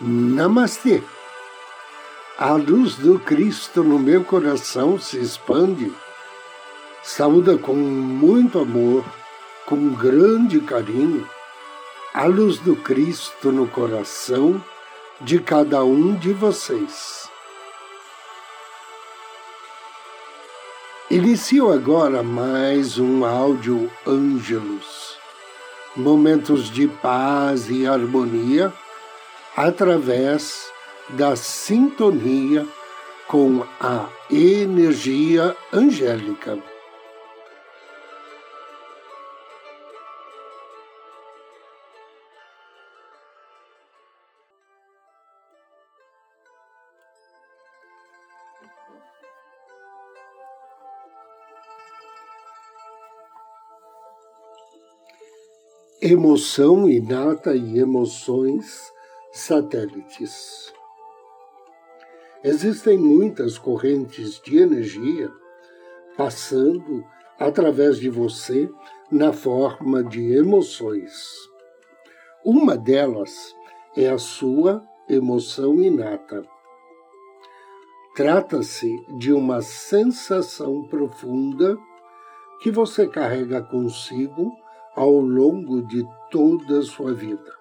Namastê! A luz do Cristo no meu coração se expande. Saúda com muito amor, com grande carinho, a luz do Cristo no coração de cada um de vocês. Inicio agora mais um áudio Ângelos, momentos de paz e harmonia através da sintonia com a energia angélica. Emoção inata e emoções satélites. Existem muitas correntes de energia passando através de você na forma de emoções. Uma delas é a sua emoção inata. Trata-se de uma sensação profunda que você carrega consigo ao longo de toda a sua vida.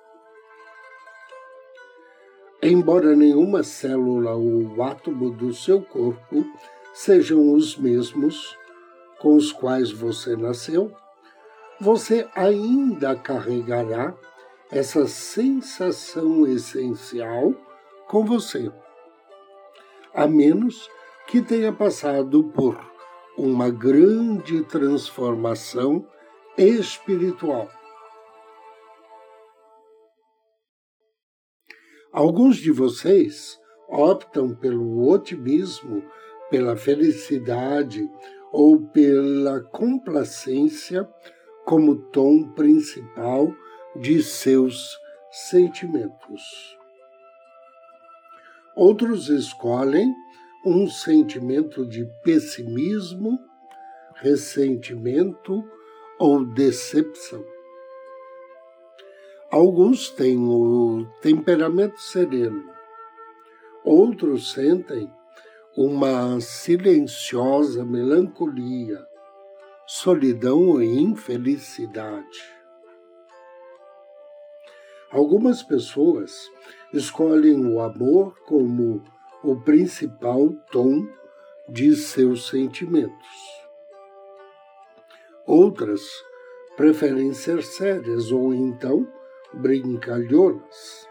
Embora nenhuma célula ou átomo do seu corpo sejam os mesmos com os quais você nasceu, você ainda carregará essa sensação essencial com você, a menos que tenha passado por uma grande transformação espiritual Alguns de vocês optam pelo otimismo, pela felicidade ou pela complacência como tom principal de seus sentimentos. Outros escolhem um sentimento de pessimismo, ressentimento ou decepção. Alguns têm o temperamento sereno, outros sentem uma silenciosa melancolia, solidão e infelicidade. Algumas pessoas escolhem o amor como o principal tom de seus sentimentos. Outras preferem ser sérias ou então brincalhonas.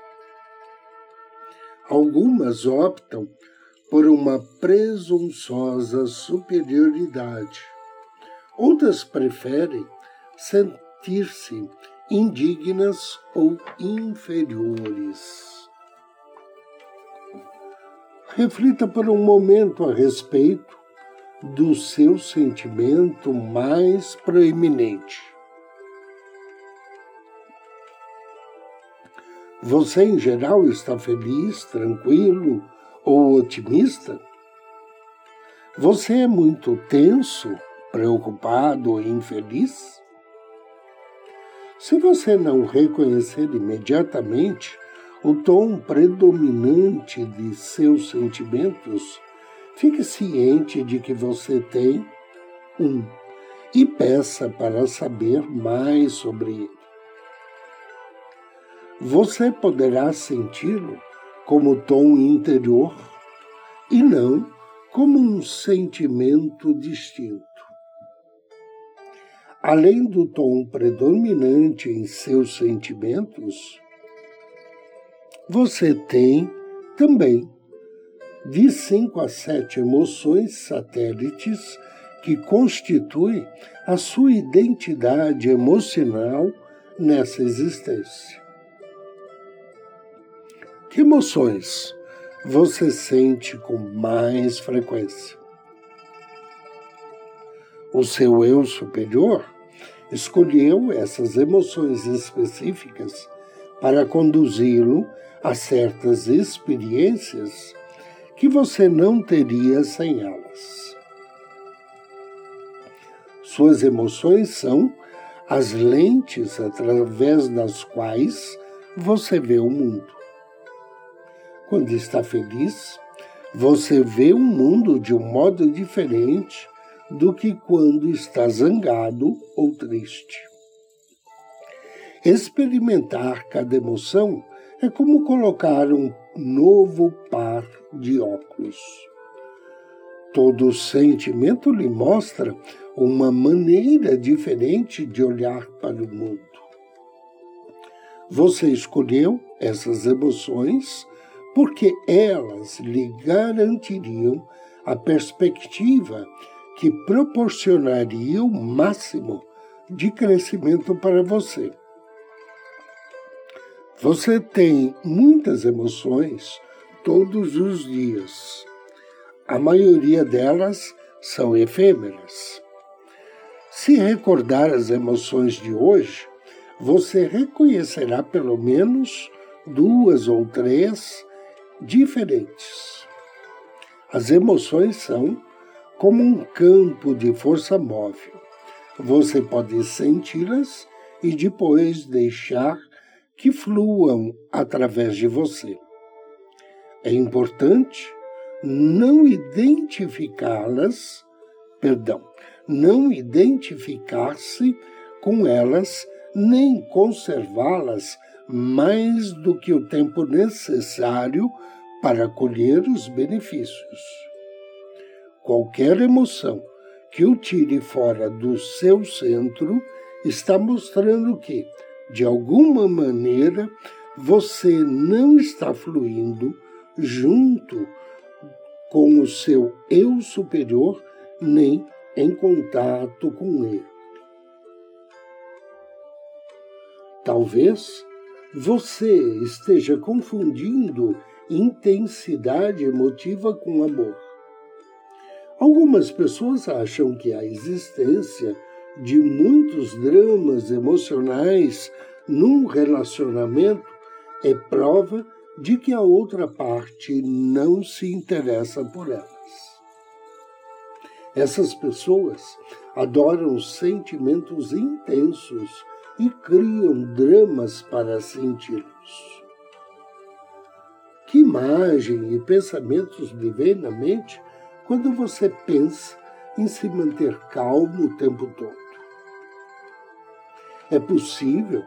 Algumas optam por uma presunçosa superioridade. Outras preferem sentir-se indignas ou inferiores. Reflita por um momento a respeito do seu sentimento mais proeminente. Você, em geral, está feliz, tranquilo ou otimista? Você é muito tenso, preocupado ou infeliz? Se você não reconhecer imediatamente o tom predominante de seus sentimentos, fique ciente de que você tem um e peça para saber mais sobre ele você poderá senti-lo como tom interior e não como um sentimento distinto. Além do tom predominante em seus sentimentos, você tem também de cinco a sete emoções satélites que constituem a sua identidade emocional nessa existência. Que emoções você sente com mais frequência? O seu eu superior escolheu essas emoções específicas para conduzi-lo a certas experiências que você não teria sem elas. Suas emoções são as lentes através das quais você vê o mundo. Quando está feliz, você vê o mundo de um modo diferente do que quando está zangado ou triste. Experimentar cada emoção é como colocar um novo par de óculos. Todo sentimento lhe mostra uma maneira diferente de olhar para o mundo. Você escolheu essas emoções porque elas lhe garantiriam a perspectiva que proporcionaria o máximo de crescimento para você. Você tem muitas emoções todos os dias. A maioria delas são efêmeras. Se recordar as emoções de hoje, você reconhecerá pelo menos duas ou três diferentes. As emoções são como um campo de força móvel. Você pode senti-las e depois deixar que fluam através de você. É importante não identificá-las, perdão, não identificar-se com elas nem conservá-las mais do que o tempo necessário para colher os benefícios. Qualquer emoção que o tire fora do seu centro está mostrando que de alguma maneira, você não está fluindo junto com o seu eu superior, nem em contato com ele. Talvez você esteja confundindo intensidade emotiva com amor. Algumas pessoas acham que a existência de muitos dramas emocionais num relacionamento é prova de que a outra parte não se interessa por elas. Essas pessoas adoram sentimentos intensos e criam dramas para senti-los. Que imagem e pensamentos lhe vêm na mente quando você pensa em se manter calmo o tempo todo? É possível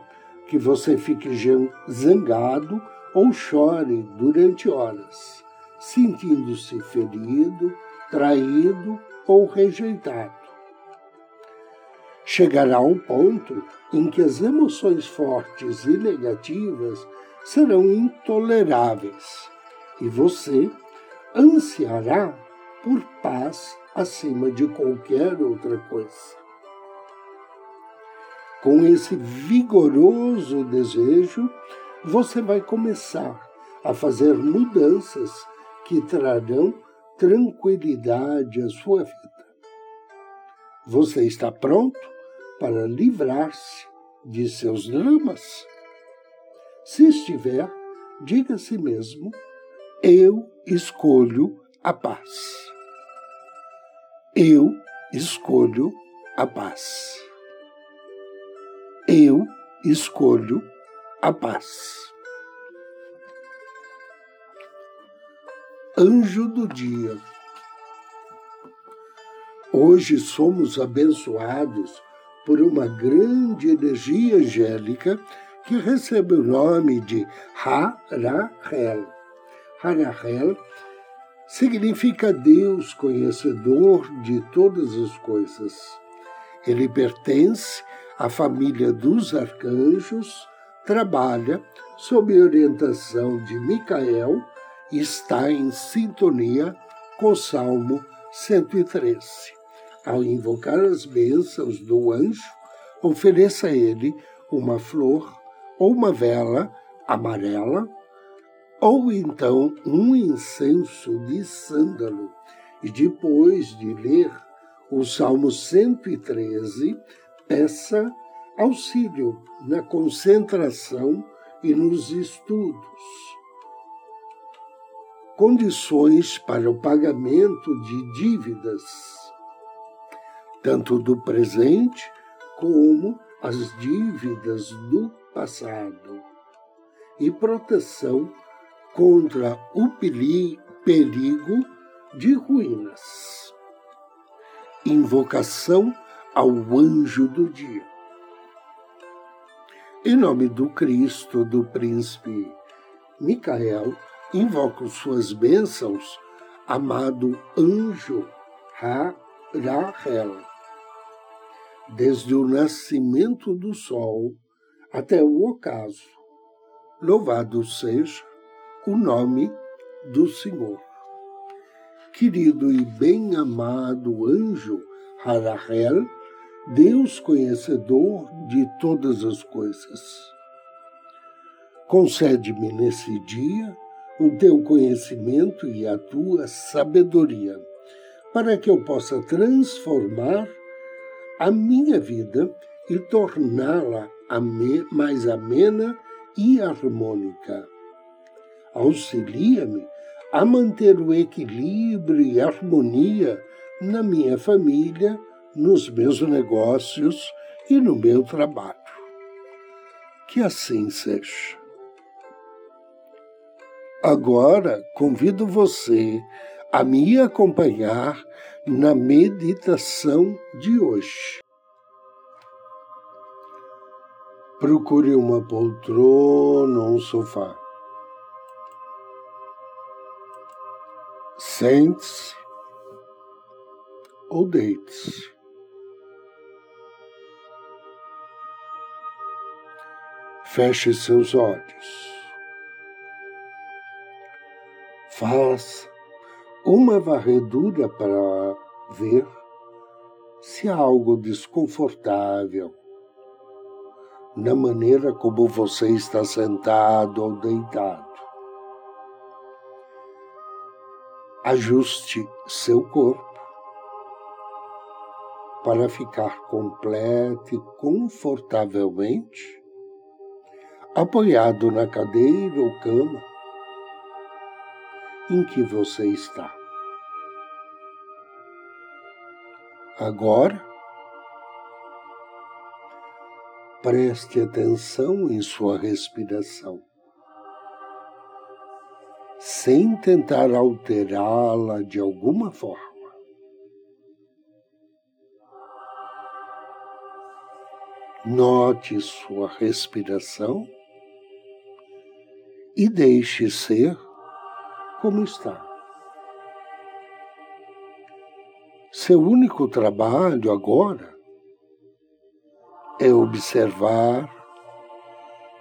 que você fique zangado ou chore durante horas, sentindo-se ferido, traído ou rejeitado. Chegará um ponto em que as emoções fortes e negativas serão intoleráveis e você ansiará por paz acima de qualquer outra coisa com esse vigoroso desejo, você vai começar a fazer mudanças que trarão tranquilidade à sua vida. Você está pronto para livrar-se de seus dramas? Se estiver, diga a si mesmo: Eu escolho a paz. Eu escolho a paz eu escolho a paz. Anjo do dia. Hoje somos abençoados por uma grande energia angélica que recebe o nome de Harahel. Harahel significa Deus conhecedor de todas as coisas. Ele pertence a família dos arcanjos trabalha sob orientação de Micael e está em sintonia com Salmo 113. Ao invocar as bênçãos do anjo, ofereça a ele uma flor ou uma vela amarela, ou então um incenso de sândalo. E depois de ler o Salmo 113, peça auxílio na concentração e nos estudos. Condições para o pagamento de dívidas, tanto do presente como as dívidas do passado, e proteção contra o perigo de ruínas. Invocação ao anjo do dia. Em nome do Cristo, do príncipe Micael, invoco suas bênçãos, amado anjo Ha-Rahel. Desde o nascimento do sol até o ocaso, louvado seja o nome do Senhor. Querido e bem-amado anjo Harahel, Deus conhecedor de todas as coisas. Concede-me nesse dia o teu conhecimento e a tua sabedoria, para que eu possa transformar a minha vida e torná-la mais amena e harmônica. Auxilia-me a manter o equilíbrio e harmonia na minha família, nos meus negócios e no meu trabalho. Que assim seja. Agora convido você a me acompanhar na meditação de hoje. Procure uma poltrona ou um sofá. Sente-se ou deite-se. Feche seus olhos. Faça uma varredura para ver se há algo desconfortável na maneira como você está sentado ou deitado. Ajuste seu corpo para ficar completo e confortavelmente apoiado na cadeira ou cama em que você está. Agora, Preste atenção em sua respiração, sem tentar alterá-la de alguma forma. Note sua respiração e deixe ser como está. Seu único trabalho agora é observar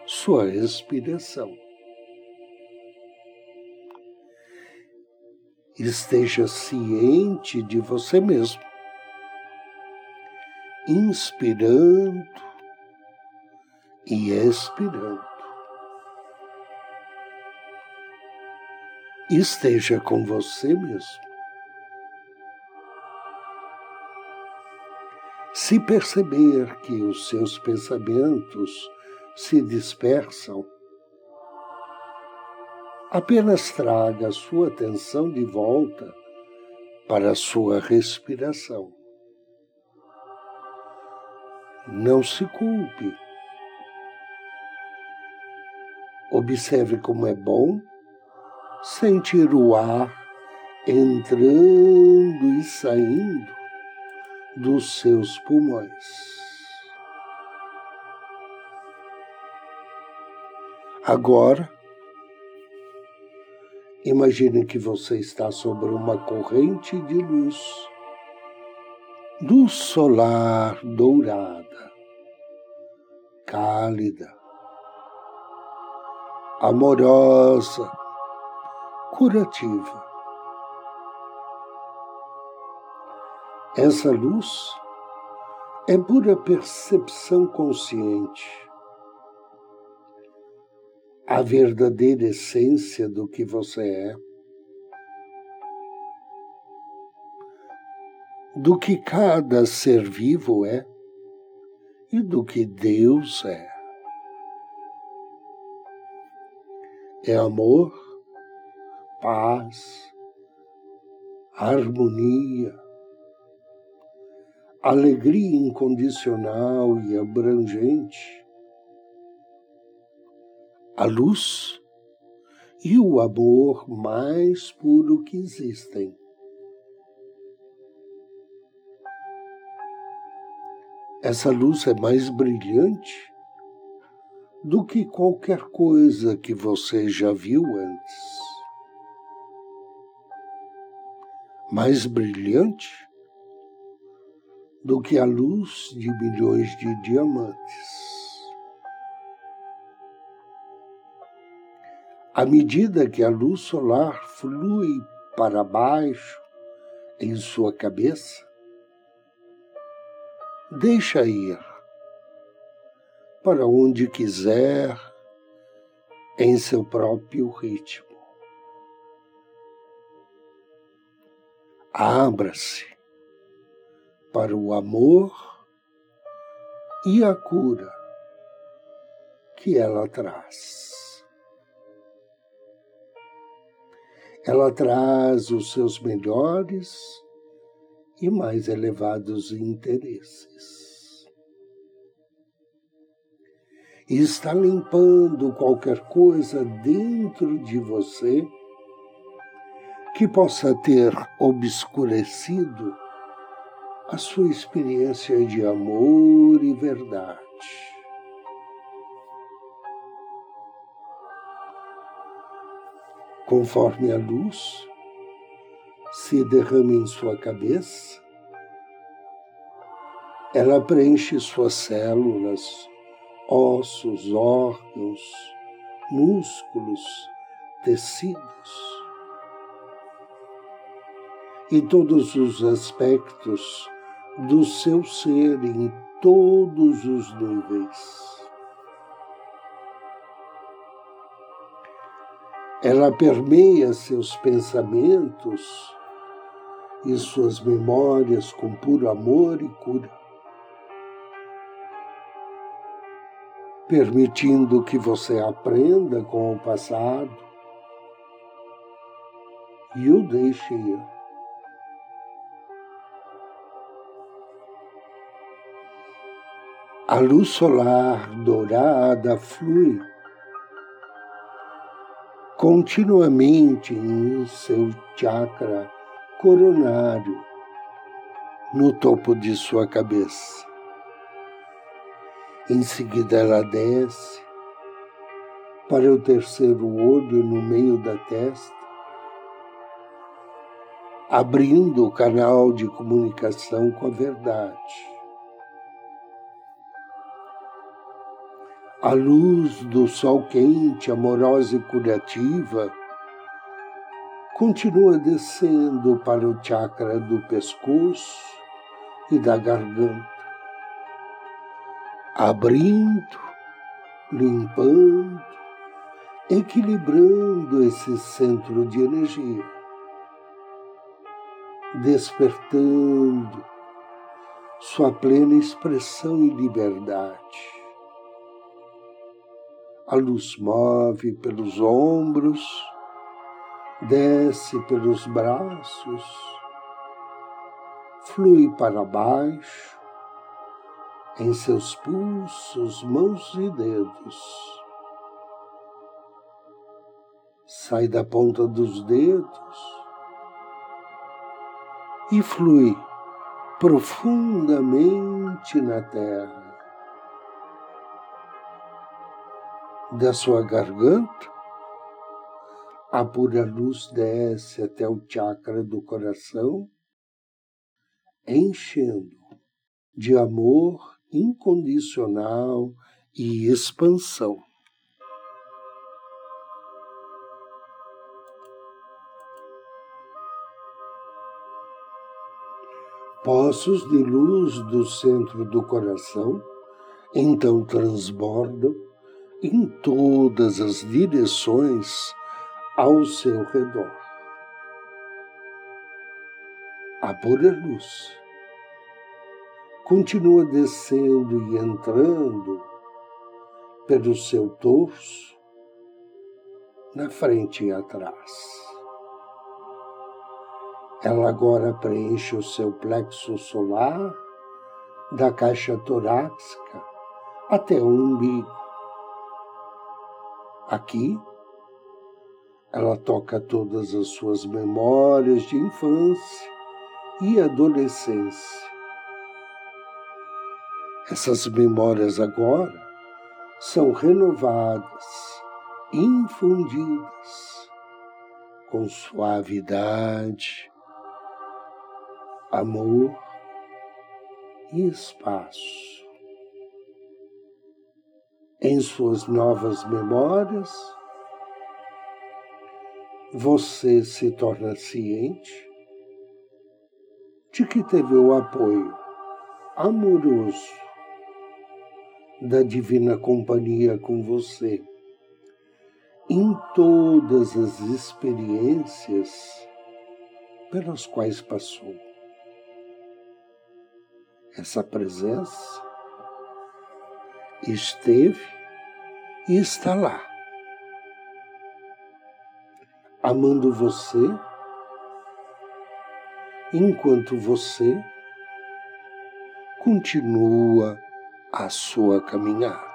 sua respiração. Esteja ciente de você mesmo, inspirando e expirando. Esteja com você mesmo. Se perceber que os seus pensamentos se dispersam, apenas traga a sua atenção de volta para a sua respiração. Não se culpe. Observe como é bom sentir o ar entrando e saindo dos seus pulmões. Agora, imagine que você está sobre uma corrente de luz, luz solar dourada, cálida, amorosa, curativa. Essa luz é pura percepção consciente, a verdadeira essência do que você é, do que cada ser vivo é e do que Deus é. É amor, paz, harmonia, alegria incondicional e abrangente, a luz e o amor mais puro que existem. Essa luz é mais brilhante do que qualquer coisa que você já viu antes. Mais brilhante do que a luz de milhões de diamantes. À medida que a luz solar flui para baixo em sua cabeça, deixa ir para onde quiser em seu próprio ritmo. Abra-se para o amor e a cura que ela traz. Ela traz os seus melhores e mais elevados interesses. E está limpando qualquer coisa dentro de você que possa ter obscurecido a sua experiência de amor e verdade. conforme a luz se derrama em sua cabeça, ela preenche suas células, ossos, órgãos, músculos, tecidos e todos os aspectos do seu ser em todos os níveis. Ela permeia seus pensamentos e suas memórias com puro amor e cura, permitindo que você aprenda com o passado e o deixe ir. A luz solar dourada flui continuamente em seu chakra coronário, no topo de sua cabeça. Em seguida, ela desce para o terceiro olho no meio da testa, abrindo o canal de comunicação com a verdade. A luz do sol quente, amorosa e curativa, continua descendo para o chakra do pescoço e da garganta, abrindo, limpando, equilibrando esse centro de energia, despertando sua plena expressão e liberdade a luz move pelos ombros, desce pelos braços, flui para baixo, em seus pulsos, mãos e dedos. Sai da ponta dos dedos e flui profundamente na terra. Da sua garganta, a pura luz desce até o chakra do coração, enchendo de amor incondicional e expansão. Poços de luz do centro do coração então transbordam em todas as direções ao seu redor. A pura luz continua descendo e entrando pelo seu torso, na frente e atrás. Ela agora preenche o seu plexo solar, da caixa torácica até o umbigo Aqui, Ela toca todas as suas memórias de infância e adolescência. Essas memórias agora são renovadas, infundidas com suavidade, amor e espaço. Em suas novas memórias, você se torna ciente de que teve o apoio amoroso da Divina Companhia com você em todas as experiências pelas quais passou. Essa presença esteve e está lá, amando você enquanto você continua a sua caminhada.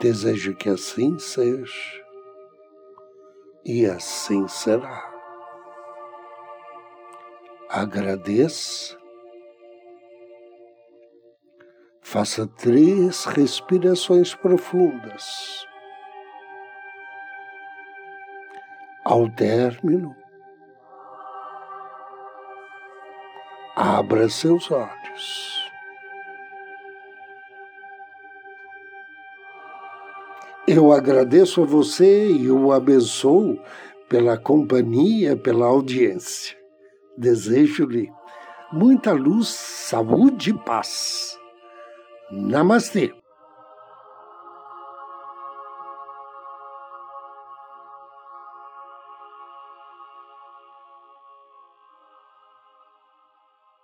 Desejo que assim seja e assim será. Agradeça. Faça três respirações profundas. Ao término, abra seus olhos. Eu agradeço a você e o abençoo pela companhia, pela audiência. Desejo-lhe muita luz, saúde e paz. Namastê.